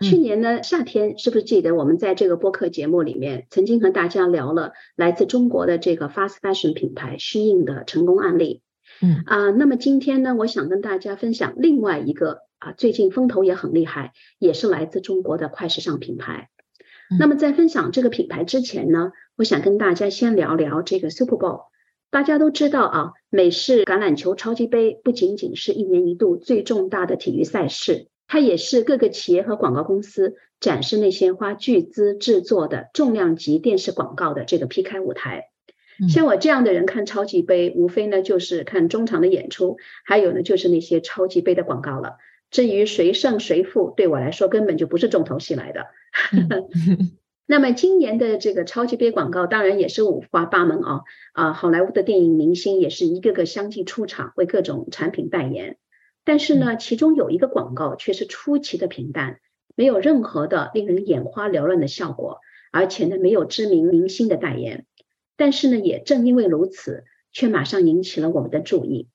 去年呢夏天，是不是记得我们在这个播客节目里面曾经和大家聊了来自中国的这个 fast fashion 品牌虚印的成功案例？嗯啊，那么今天呢，我想跟大家分享另外一个啊，最近风头也很厉害，也是来自中国的快时尚品牌。那么在分享这个品牌之前呢，我想跟大家先聊聊这个 Super Bowl。大家都知道啊，美式橄榄球超级杯不仅仅是一年一度最重大的体育赛事。它也是各个企业和广告公司展示那些花巨资制作的重量级电视广告的这个 PK 舞台。像我这样的人看超级杯，无非呢就是看中场的演出，还有呢就是那些超级杯的广告了。至于谁胜谁负，对我来说根本就不是重头戏来的。那么今年的这个超级杯广告当然也是五花八门啊啊！好莱坞的电影明星也是一个个相继出场，为各种产品代言。但是呢，其中有一个广告却是出奇的平淡，没有任何的令人眼花缭乱的效果，而且呢，没有知名明星的代言。但是呢，也正因为如此，却马上引起了我们的注意。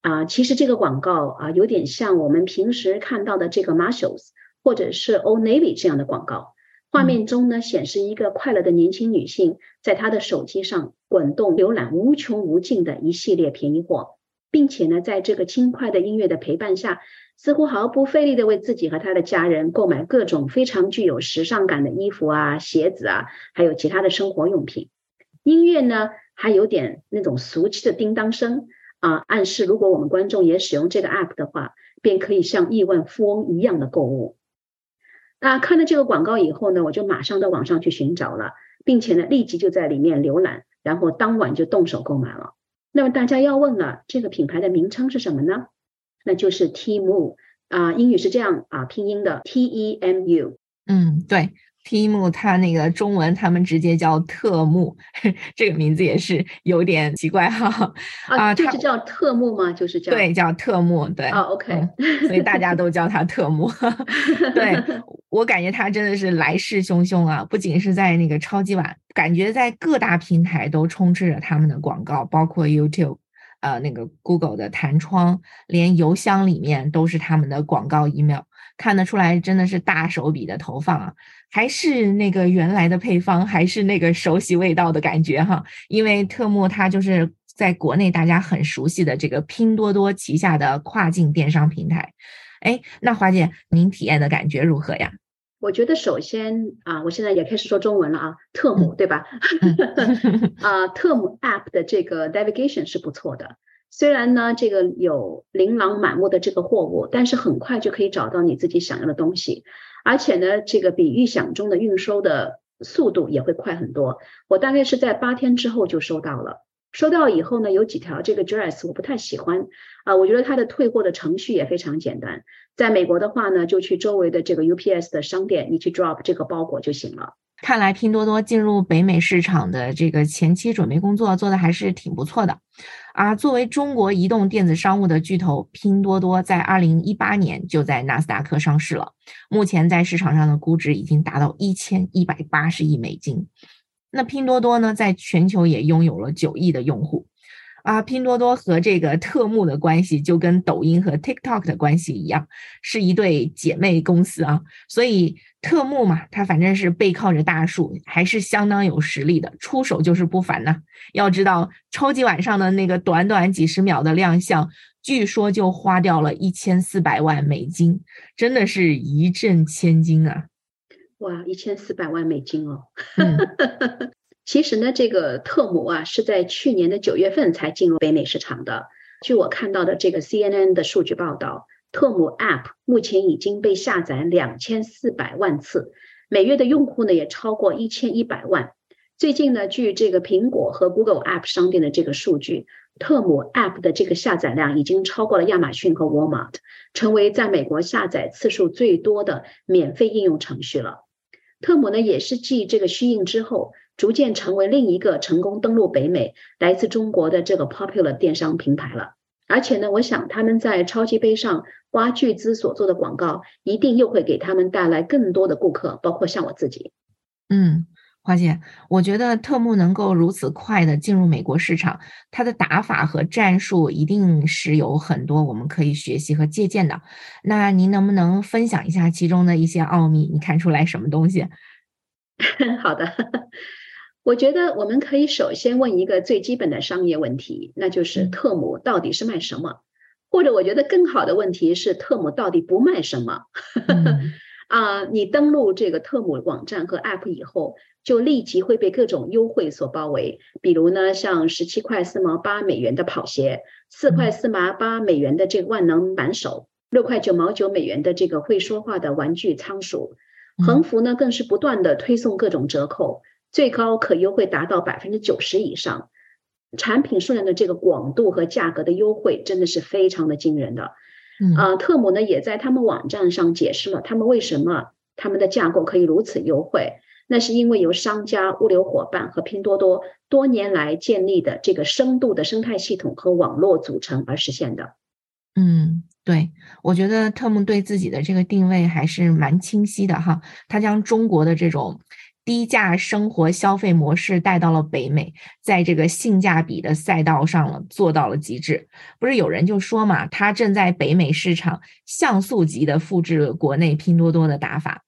啊，其实这个广告啊，有点像我们平时看到的这个 Marshalls 或者是 Old Navy 这样的广告。画面中呢，显示一个快乐的年轻女性，在她的手机上滚动浏览无穷无尽的一系列便宜货。并且呢，在这个轻快的音乐的陪伴下，似乎毫不费力的为自己和他的家人购买各种非常具有时尚感的衣服啊、鞋子啊，还有其他的生活用品。音乐呢，还有点那种俗气的叮当声啊，暗示如果我们观众也使用这个 app 的话，便可以像亿万富翁一样的购物。那看了这个广告以后呢，我就马上到网上去寻找了，并且呢，立即就在里面浏览，然后当晚就动手购买了。那么大家要问了，这个品牌的名称是什么呢？那就是 Temu 啊，英语是这样啊拼音的 T E M U。嗯，对。，Temu，它那个中文他们直接叫特木，这个名字也是有点奇怪哈。啊，就是叫特木吗？就是叫对，叫特木，对。啊，OK，所以大家都叫它特木。对我感觉它真的是来势汹汹啊！不仅是在那个超级碗，感觉在各大平台都充斥着他们的广告，包括 YouTube，呃，那个 Google 的弹窗，连邮箱里面都是他们的广告 email，看得出来真的是大手笔的投放啊。还是那个原来的配方，还是那个熟悉味道的感觉哈。因为特木它就是在国内大家很熟悉的这个拼多多旗下的跨境电商平台。哎，那华姐，您体验的感觉如何呀？我觉得首先啊，我现在也开始说中文了啊，特姆对吧？啊，特姆 App 的这个 navigation 是不错的。虽然呢，这个有琳琅满目的这个货物，但是很快就可以找到你自己想要的东西。而且呢，这个比预想中的运收的速度也会快很多。我大概是在八天之后就收到了。收到以后呢，有几条这个 dress 我不太喜欢啊，我觉得它的退货的程序也非常简单。在美国的话呢，就去周围的这个 UPS 的商店，你去 drop 这个包裹就行了。看来拼多多进入北美市场的这个前期准备工作做的还是挺不错的。啊，作为中国移动电子商务的巨头，拼多多在二零一八年就在纳斯达克上市了。目前在市场上的估值已经达到一千一百八十亿美金。那拼多多呢，在全球也拥有了九亿的用户。啊，拼多多和这个特木的关系就跟抖音和 TikTok 的关系一样，是一对姐妹公司啊。所以特木嘛，它反正是背靠着大树，还是相当有实力的，出手就是不凡呐。要知道，超级晚上的那个短短几十秒的亮相，据说就花掉了一千四百万美金，真的是一掷千金啊！哇，一千四百万美金哦！其实呢，这个特姆啊是在去年的九月份才进入北美市场的。据我看到的这个 CNN 的数据报道，特姆 App 目前已经被下载两千四百万次，每月的用户呢也超过一千一百万。最近呢，据这个苹果和 Google App 商店的这个数据，特姆 App 的这个下载量已经超过了亚马逊和 Walmart，成为在美国下载次数最多的免费应用程序了。特姆呢也是继这个虚应之后。逐渐成为另一个成功登陆北美、来自中国的这个 popular 电商平台了。而且呢，我想他们在超级杯上花巨资所做的广告，一定又会给他们带来更多的顾客，包括像我自己。嗯，花姐，我觉得特木能够如此快的进入美国市场，它的打法和战术一定是有很多我们可以学习和借鉴的。那您能不能分享一下其中的一些奥秘？你看出来什么东西？好的。我觉得我们可以首先问一个最基本的商业问题，那就是特姆到底是卖什么？或者我觉得更好的问题是特姆到底不卖什么？啊，你登录这个特姆网站和 App 以后，就立即会被各种优惠所包围。比如呢，像十七块四毛八美元的跑鞋，四块四毛八美元的这个万能扳手，六块九毛九美元的这个会说话的玩具仓鼠，横幅呢更是不断的推送各种折扣。最高可优惠达到百分之九十以上，产品数量的这个广度和价格的优惠真的是非常的惊人的。啊，特姆呢也在他们网站上解释了他们为什么他们的架构可以如此优惠，那是因为由商家、物流伙伴和拼多多多年来建立的这个深度的生态系统和网络组成而实现的。嗯，对，我觉得特姆对自己的这个定位还是蛮清晰的哈，他将中国的这种。低价生活消费模式带到了北美，在这个性价比的赛道上了做到了极致。不是有人就说嘛，他正在北美市场像素级的复制国内拼多多的打法。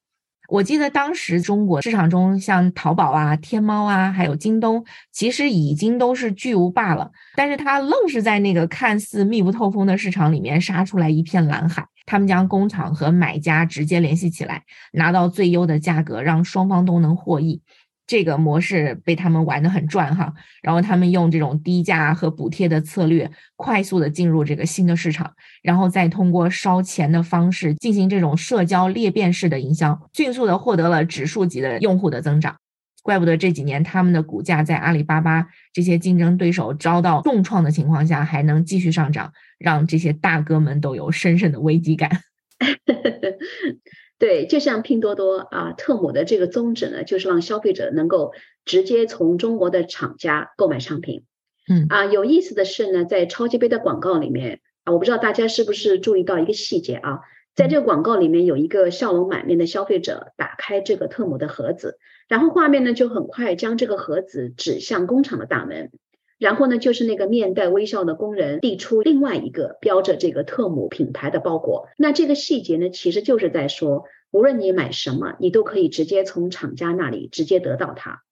我记得当时中国市场中，像淘宝啊、天猫啊，还有京东，其实已经都是巨无霸了。但是他愣是在那个看似密不透风的市场里面杀出来一片蓝海。他们将工厂和买家直接联系起来，拿到最优的价格，让双方都能获益。这个模式被他们玩得很赚哈，然后他们用这种低价和补贴的策略，快速的进入这个新的市场，然后再通过烧钱的方式进行这种社交裂变式的营销，迅速的获得了指数级的用户的增长。怪不得这几年他们的股价在阿里巴巴这些竞争对手遭到重创的情况下，还能继续上涨，让这些大哥们都有深深的危机感。对，就像拼多多啊，特姆的这个宗旨呢，就是让消费者能够直接从中国的厂家购买商品。嗯啊，有意思的是呢，在超级杯的广告里面啊，我不知道大家是不是注意到一个细节啊，在这个广告里面有一个笑容满面的消费者打开这个特姆的盒子，然后画面呢就很快将这个盒子指向工厂的大门。然后呢，就是那个面带微笑的工人递出另外一个标着这个特姆品牌的包裹。那这个细节呢，其实就是在说，无论你买什么，你都可以直接从厂家那里直接得到它。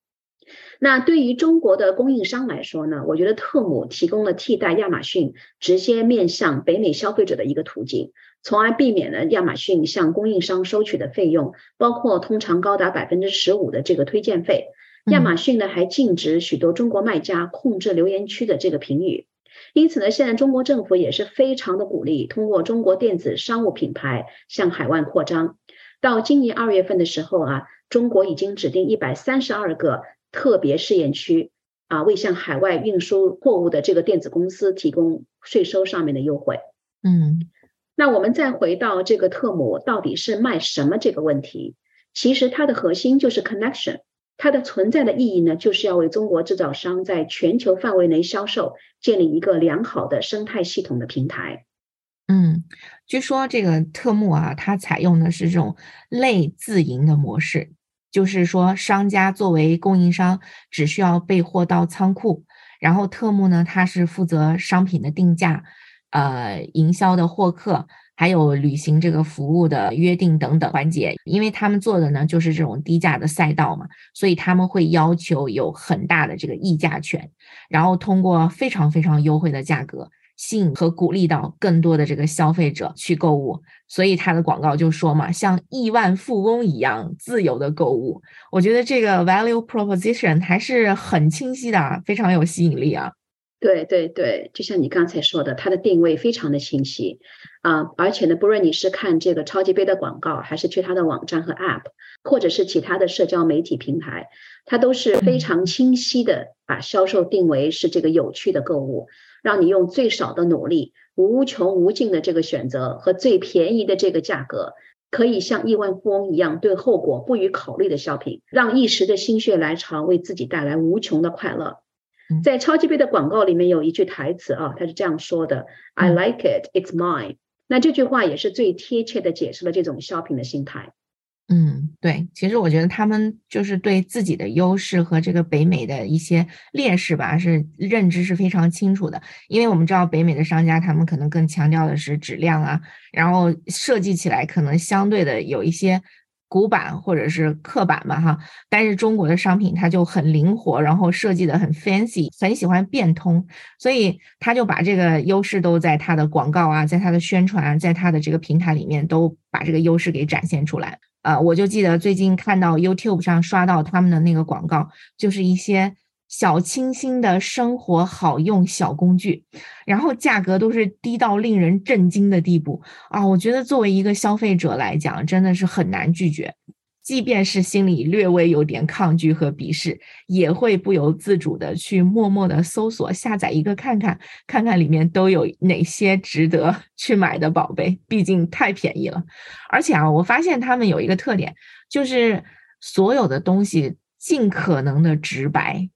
那对于中国的供应商来说呢，我觉得特姆提供了替代亚马逊直接面向北美消费者的一个途径，从而避免了亚马逊向供应商收取的费用，包括通常高达百分之十五的这个推荐费。亚马逊呢还禁止许多中国卖家控制留言区的这个评语，因此呢，现在中国政府也是非常的鼓励通过中国电子商务品牌向海外扩张。到今年二月份的时候啊，中国已经指定一百三十二个特别试验区啊，为向海外运输货物的这个电子公司提供税收上面的优惠。嗯，那我们再回到这个特姆到底是卖什么这个问题，其实它的核心就是 connection。它的存在的意义呢，就是要为中国制造商在全球范围内销售建立一个良好的生态系统的平台。嗯，据说这个特木啊，它采用的是这种类自营的模式，就是说商家作为供应商，只需要备货到仓库，然后特木呢，它是负责商品的定价，呃，营销的获客。还有履行这个服务的约定等等环节，因为他们做的呢就是这种低价的赛道嘛，所以他们会要求有很大的这个议价权，然后通过非常非常优惠的价格吸引和鼓励到更多的这个消费者去购物，所以他的广告就说嘛，像亿万富翁一样自由的购物。我觉得这个 value proposition 还是很清晰的，非常有吸引力啊。对对对，就像你刚才说的，它的定位非常的清晰啊，而且呢，不论你是看这个超级杯的广告，还是去它的网站和 App，或者是其他的社交媒体平台，它都是非常清晰的把销售定为是这个有趣的购物，让你用最少的努力、无穷无尽的这个选择和最便宜的这个价格，可以像亿万富翁一样对后果不予考虑的消费让一时的心血来潮为自己带来无穷的快乐。在超级杯的广告里面有一句台词啊，他是这样说的：“I like it, it's mine。”那这句话也是最贴切的解释了这种 shopping 的心态。嗯，对，其实我觉得他们就是对自己的优势和这个北美的一些劣势吧，是认知是非常清楚的。因为我们知道北美的商家，他们可能更强调的是质量啊，然后设计起来可能相对的有一些古板或者是刻板嘛，哈。但是中国的商品它就很灵活，然后设计的很 fancy，很喜欢变通，所以他就把这个优势都在他的广告啊，在他的宣传，在他的这个平台里面都把这个优势给展现出来。啊，我就记得最近看到 YouTube 上刷到他们的那个广告，就是一些小清新的生活好用小工具，然后价格都是低到令人震惊的地步啊！我觉得作为一个消费者来讲，真的是很难拒绝。即便是心里略微有点抗拒和鄙视，也会不由自主的去默默的搜索下载一个看看，看看里面都有哪些值得 去买的宝贝。毕竟太便宜了，而且啊，我发现他们有一个特点，就是所有的东西尽可能的直白。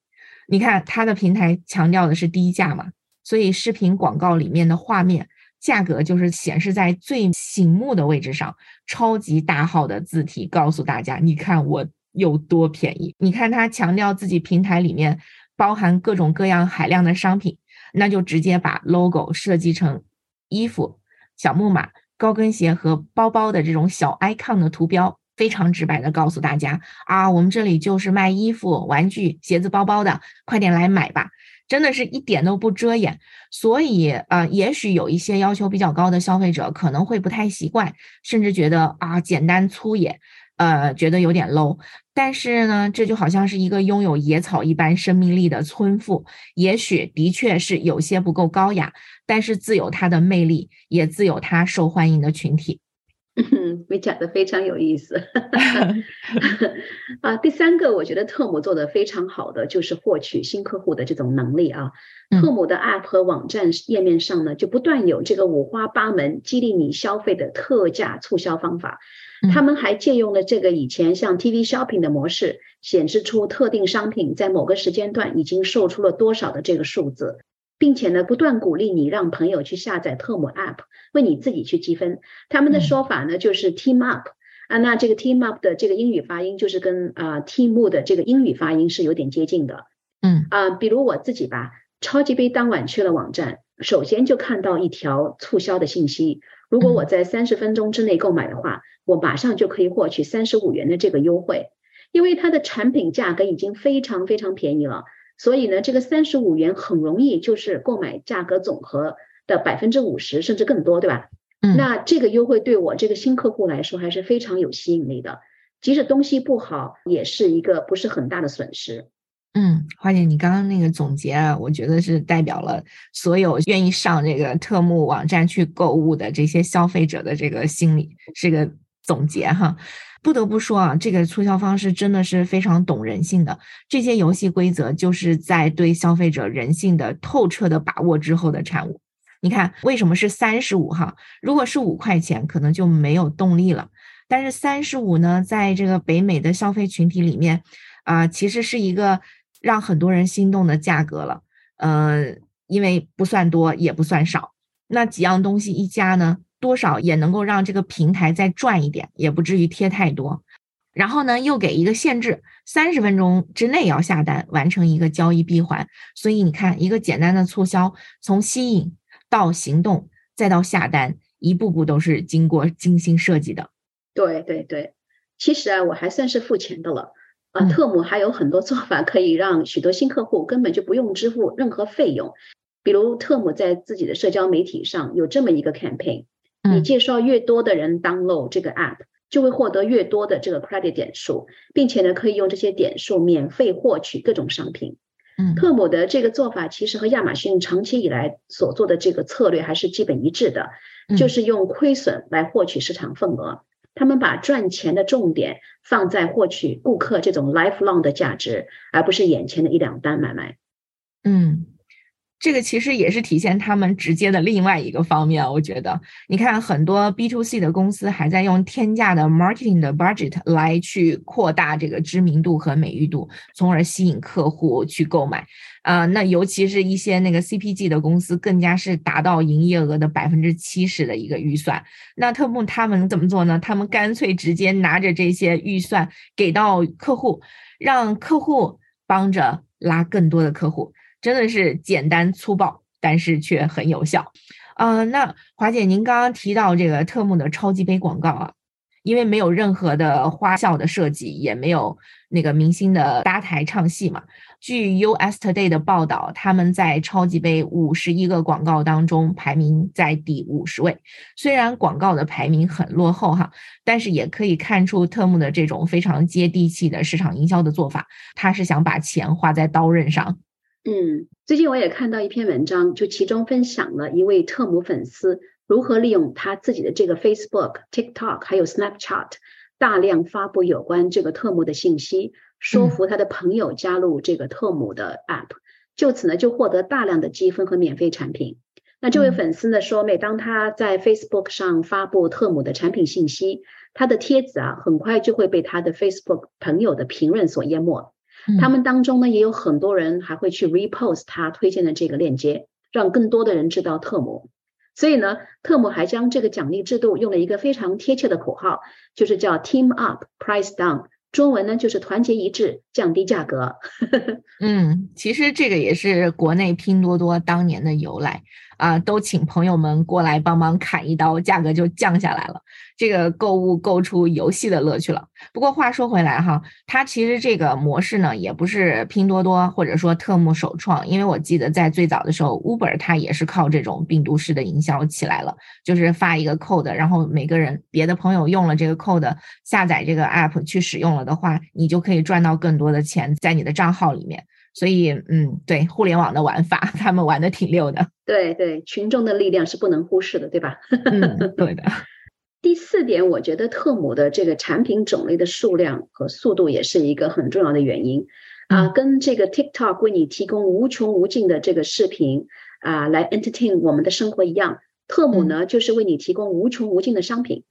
你看，它的平台强调的是低价嘛，所以视频广告里面的画面。价格就是显示在最醒目的位置上，超级大号的字体告诉大家：你看我有多便宜。你看他强调自己平台里面包含各种各样海量的商品，那就直接把 logo 设计成衣服、小木马、高跟鞋和包包的这种小 icon 的图标，非常直白的告诉大家：啊，我们这里就是卖衣服、玩具、鞋子、包包的，快点来买吧。真的是一点都不遮掩，所以呃，也许有一些要求比较高的消费者可能会不太习惯，甚至觉得啊简单粗野，呃，觉得有点 low。但是呢，这就好像是一个拥有野草一般生命力的村妇，也许的确是有些不够高雅，但是自有它的魅力，也自有它受欢迎的群体。嗯，你讲的非常有意思。啊，第三个，我觉得特姆做的非常好的就是获取新客户的这种能力啊。特姆的 App 和网站页面上呢，就不断有这个五花八门激励你消费的特价促销方法。他们还借用了这个以前像 TV Shopping 的模式，显示出特定商品在某个时间段已经售出了多少的这个数字。并且呢，不断鼓励你让朋友去下载特姆 App，为你自己去积分。他们的说法呢，就是 Team Up 啊。那这个 Team Up 的这个英语发音，就是跟啊 Team 的这个英语发音是有点接近的。嗯啊，比如我自己吧，超级杯当晚去了网站，首先就看到一条促销的信息。如果我在三十分钟之内购买的话，我马上就可以获取三十五元的这个优惠，因为它的产品价格已经非常非常便宜了。所以呢，这个三十五元很容易就是购买价格总和的百分之五十甚至更多，对吧？嗯，那这个优惠对我这个新客户来说还是非常有吸引力的，即使东西不好，也是一个不是很大的损失。嗯，花姐，你刚刚那个总结啊，我觉得是代表了所有愿意上这个特目网站去购物的这些消费者的这个心理，是个总结哈。不得不说啊，这个促销方式真的是非常懂人性的。这些游戏规则就是在对消费者人性的透彻的把握之后的产物。你看，为什么是三十五哈？如果是五块钱，可能就没有动力了。但是三十五呢，在这个北美的消费群体里面，啊，其实是一个让很多人心动的价格了。嗯，因为不算多，也不算少。那几样东西一加呢？多少也能够让这个平台再赚一点，也不至于贴太多。然后呢，又给一个限制，三十分钟之内要下单完成一个交易闭环。所以你看，一个简单的促销，从吸引到行动，再到下单，一步步都是经过精心设计的。对对对，其实啊，我还算是付钱的了。啊，特姆还有很多做法可以让许多新客户根本就不用支付任何费用。比如，特姆在自己的社交媒体上有这么一个 campaign。你介绍越多的人 download 这个 app，就会获得越多的这个 credit 点数，并且呢，可以用这些点数免费获取各种商品。嗯，特姆的这个做法其实和亚马逊长期以来所做的这个策略还是基本一致的，就是用亏损来获取市场份额。他们把赚钱的重点放在获取顾客这种 lifelong 的价值，而不是眼前的一两单买卖。嗯。这个其实也是体现他们直接的另外一个方面。我觉得，你看很多 B to C 的公司还在用天价的 marketing 的 budget 来去扩大这个知名度和美誉度，从而吸引客户去购买。啊，那尤其是一些那个 CPG 的公司，更加是达到营业额的百分之七十的一个预算。那特步他们怎么做呢？他们干脆直接拿着这些预算给到客户，让客户帮着拉更多的客户。真的是简单粗暴，但是却很有效。啊，那华姐，您刚刚提到这个特木的超级杯广告啊，因为没有任何的花哨的设计，也没有那个明星的搭台唱戏嘛。据 US Today 的报道，他们在超级杯五十一个广告当中排名在第五十位。虽然广告的排名很落后哈，但是也可以看出特木的这种非常接地气的市场营销的做法，他是想把钱花在刀刃上。嗯，最近我也看到一篇文章，就其中分享了一位特姆粉丝如何利用他自己的这个 Facebook、TikTok 还有 Snapchat 大量发布有关这个特姆的信息，说服他的朋友加入这个特姆的 App，就此呢就获得大量的积分和免费产品。那这位粉丝呢说，每当他在 Facebook 上发布特姆的产品信息，他的帖子啊很快就会被他的 Facebook 朋友的评论所淹没。他们当中呢，也有很多人还会去 repost 他推荐的这个链接，让更多的人知道特姆。所以呢，特姆还将这个奖励制度用了一个非常贴切的口号，就是叫 Team Up Price Down，中文呢就是团结一致，降低价格。嗯，其实这个也是国内拼多多当年的由来。啊，都请朋友们过来帮忙砍一刀，价格就降下来了。这个购物购出游戏的乐趣了。不过话说回来哈，它其实这个模式呢，也不是拼多多或者说特木首创，因为我记得在最早的时候，Uber 它也是靠这种病毒式的营销起来了，就是发一个 code，然后每个人别的朋友用了这个 code，下载这个 app 去使用了的话，你就可以赚到更多的钱在你的账号里面。所以，嗯，对互联网的玩法，他们玩的挺溜的。对对，群众的力量是不能忽视的，对吧？嗯，对的。第四点，我觉得特姆的这个产品种类的数量和速度也是一个很重要的原因啊。跟这个 TikTok 为你提供无穷无尽的这个视频啊，来 entertain 我们的生活一样，特姆呢就是为你提供无穷无尽的商品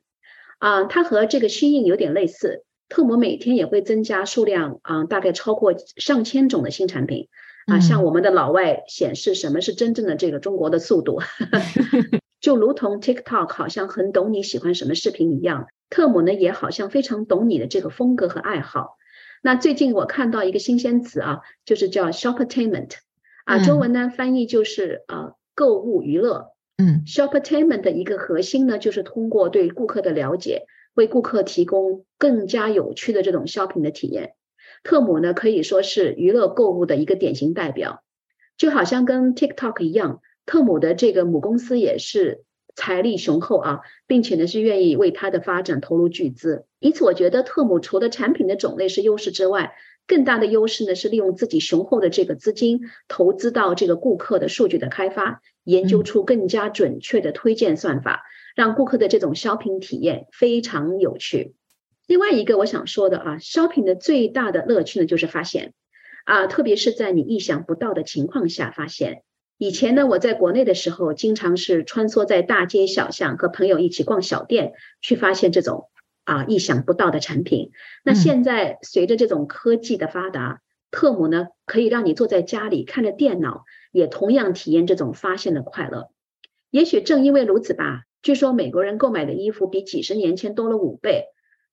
啊。它和这个虚印有点类似。特姆每天也会增加数量啊，大概超过上千种的新产品啊，向我们的老外显示什么是真正的这个中国的速度，就如同 TikTok 好像很懂你喜欢什么视频一样，特姆呢也好像非常懂你的这个风格和爱好。那最近我看到一个新鲜词啊，就是叫 Shoppertainment 啊，中文呢翻译就是呃购物娱乐。嗯，Shoppertainment 的一个核心呢就是通过对顾客的了解。为顾客提供更加有趣的这种 shopping 的体验，特姆呢可以说是娱乐购物的一个典型代表，就好像跟 TikTok 一样，特姆的这个母公司也是财力雄厚啊，并且呢是愿意为它的发展投入巨资。因此，我觉得特姆除了产品的种类是优势之外，更大的优势呢是利用自己雄厚的这个资金，投资到这个顾客的数据的开发，研究出更加准确的推荐算法。让顾客的这种 shopping 体验非常有趣。另外一个我想说的啊，shopping 的最大的乐趣呢，就是发现啊，特别是在你意想不到的情况下发现。以前呢，我在国内的时候，经常是穿梭在大街小巷，和朋友一起逛小店，去发现这种啊意想不到的产品。那现在随着这种科技的发达，特姆呢可以让你坐在家里看着电脑，也同样体验这种发现的快乐。也许正因为如此吧。据说美国人购买的衣服比几十年前多了五倍，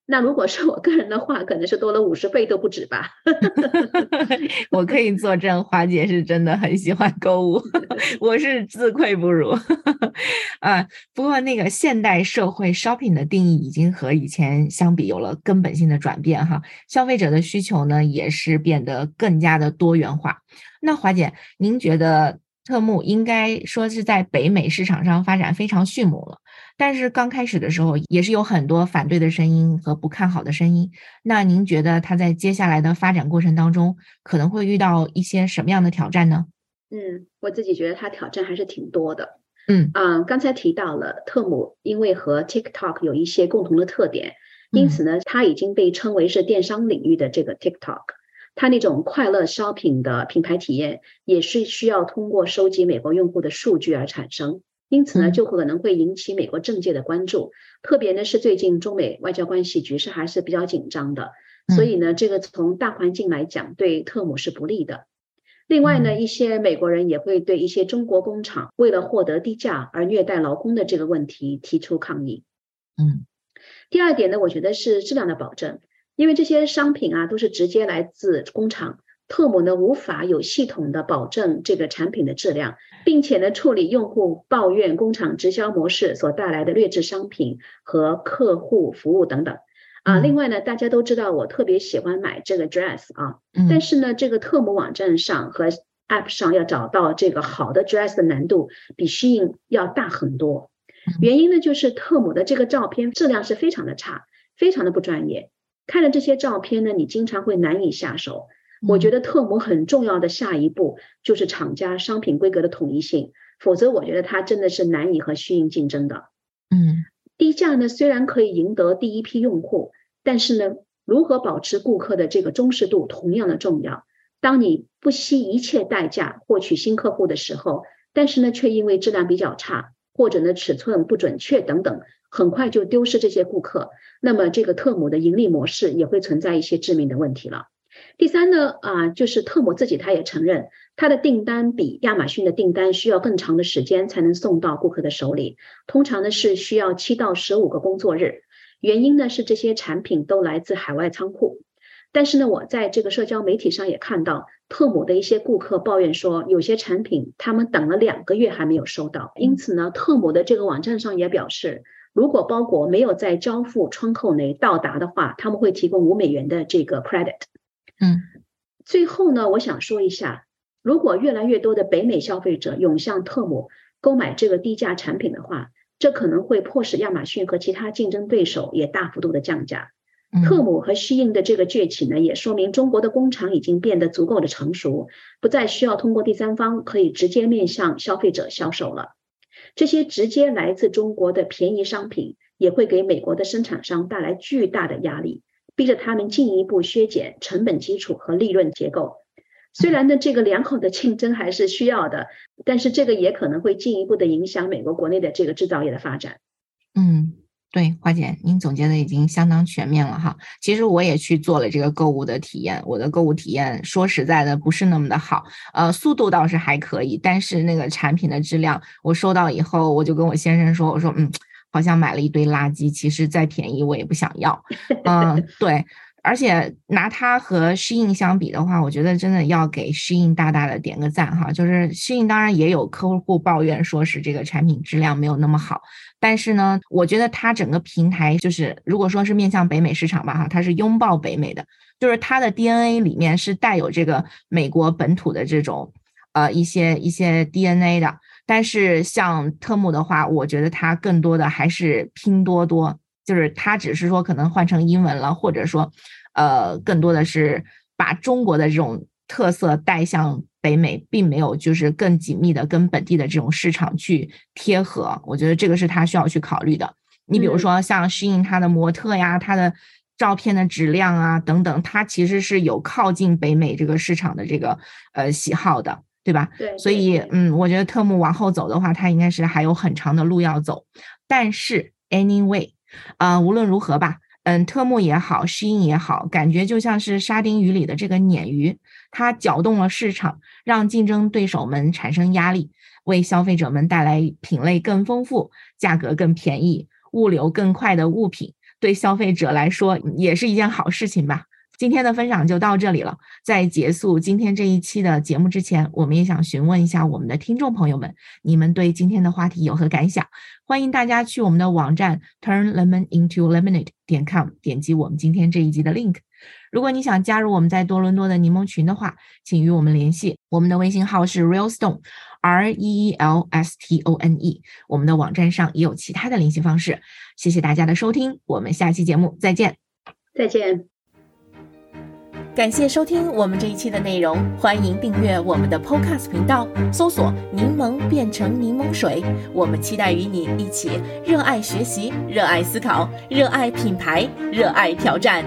那如果是我个人的话，可能是多了五十倍都不止吧。我可以作证，华姐是真的很喜欢购物，我是自愧不如。啊，不过那个现代社会 shopping 的定义已经和以前相比有了根本性的转变哈，消费者的需求呢也是变得更加的多元化。那华姐，您觉得？特木应该说是在北美市场上发展非常迅猛了，但是刚开始的时候也是有很多反对的声音和不看好的声音。那您觉得它在接下来的发展过程当中可能会遇到一些什么样的挑战呢？嗯，我自己觉得它挑战还是挺多的。嗯啊，刚才提到了特姆，因为和 TikTok 有一些共同的特点，因此呢，它已经被称为是电商领域的这个 TikTok。它那种快乐 shopping 的品牌体验也是需要通过收集美国用户的数据而产生，因此呢，就可能会引起美国政界的关注。特别呢是最近中美外交关系局势还是比较紧张的，所以呢，这个从大环境来讲对特姆是不利的。另外呢，一些美国人也会对一些中国工厂为了获得低价而虐待劳工的这个问题提出抗议。嗯，第二点呢，我觉得是质量的保证，因为这些商品啊都是直接来自工厂，特姆呢无法有系统的保证这个产品的质量，并且呢处理用户抱怨工厂直销模式所带来的劣质商品和客户服务等等。啊，另外呢，大家都知道我特别喜欢买这个 dress 啊，但是呢，这个特姆网站上和 app 上要找到这个好的 dress 的难度比 Shein 要大很多。原因呢，就是特姆的这个照片质量是非常的差，非常的不专业。看了这些照片呢，你经常会难以下手。我觉得特模很重要的下一步就是厂家商品规格的统一性，否则我觉得它真的是难以和 Shein 竞争的。嗯，低价呢虽然可以赢得第一批用户。但是呢，如何保持顾客的这个忠实度同样的重要。当你不惜一切代价获取新客户的时候，但是呢，却因为质量比较差，或者呢尺寸不准确等等，很快就丢失这些顾客，那么这个特姆的盈利模式也会存在一些致命的问题了。第三呢，啊，就是特姆自己他也承认，他的订单比亚马逊的订单需要更长的时间才能送到顾客的手里，通常呢是需要七到十五个工作日。原因呢是这些产品都来自海外仓库，但是呢，我在这个社交媒体上也看到特姆的一些顾客抱怨说，有些产品他们等了两个月还没有收到。因此呢，特姆的这个网站上也表示，如果包裹没有在交付窗口内到达的话，他们会提供五美元的这个 credit。嗯，最后呢，我想说一下，如果越来越多的北美消费者涌向特姆购买这个低价产品的话，这可能会迫使亚马逊和其他竞争对手也大幅度的降价。特姆和西印的这个崛起呢，也说明中国的工厂已经变得足够的成熟，不再需要通过第三方，可以直接面向消费者销售了。这些直接来自中国的便宜商品，也会给美国的生产商带来巨大的压力，逼着他们进一步削减成本基础和利润结构。虽然呢，这个良好的竞争还是需要的，但是这个也可能会进一步的影响美国国内的这个制造业的发展。嗯，对，花姐，您总结的已经相当全面了哈。其实我也去做了这个购物的体验，我的购物体验说实在的不是那么的好，呃，速度倒是还可以，但是那个产品的质量，我收到以后我就跟我先生说，我说嗯，好像买了一堆垃圾，其实再便宜我也不想要。嗯，对。而且拿它和适应相比的话，我觉得真的要给适应大大的点个赞哈。就是适应当然也有客户抱怨说是这个产品质量没有那么好，但是呢，我觉得它整个平台就是如果说是面向北美市场吧哈，它是拥抱北美的，就是它的 DNA 里面是带有这个美国本土的这种呃一些一些 DNA 的。但是像特木的话，我觉得它更多的还是拼多多，就是它只是说可能换成英文了，或者说。呃，更多的是把中国的这种特色带向北美，并没有就是更紧密的跟本地的这种市场去贴合。我觉得这个是他需要去考虑的。你比如说像适应他的模特呀，他的照片的质量啊等等，它其实是有靠近北美这个市场的这个呃喜好的，对吧？对。所以嗯，我觉得特木往后走的话，他应该是还有很长的路要走。但是 anyway，啊，无论如何吧。嗯，特木也好，诗音也好，感觉就像是沙丁鱼里的这个鲶鱼，它搅动了市场，让竞争对手们产生压力，为消费者们带来品类更丰富、价格更便宜、物流更快的物品，对消费者来说也是一件好事情吧。今天的分享就到这里了。在结束今天这一期的节目之前，我们也想询问一下我们的听众朋友们，你们对今天的话题有何感想？欢迎大家去我们的网站 turn lemon into lemonade 点 com 点击我们今天这一集的 link。如果你想加入我们在多伦多的柠檬群的话，请与我们联系。我们的微信号是 real stone r e e l s t o n e。我们的网站上也有其他的联系方式。谢谢大家的收听，我们下期节目再见。再见。感谢收听我们这一期的内容，欢迎订阅我们的 Podcast 频道，搜索“柠檬变成柠檬水”。我们期待与你一起热爱学习、热爱思考、热爱品牌、热爱挑战。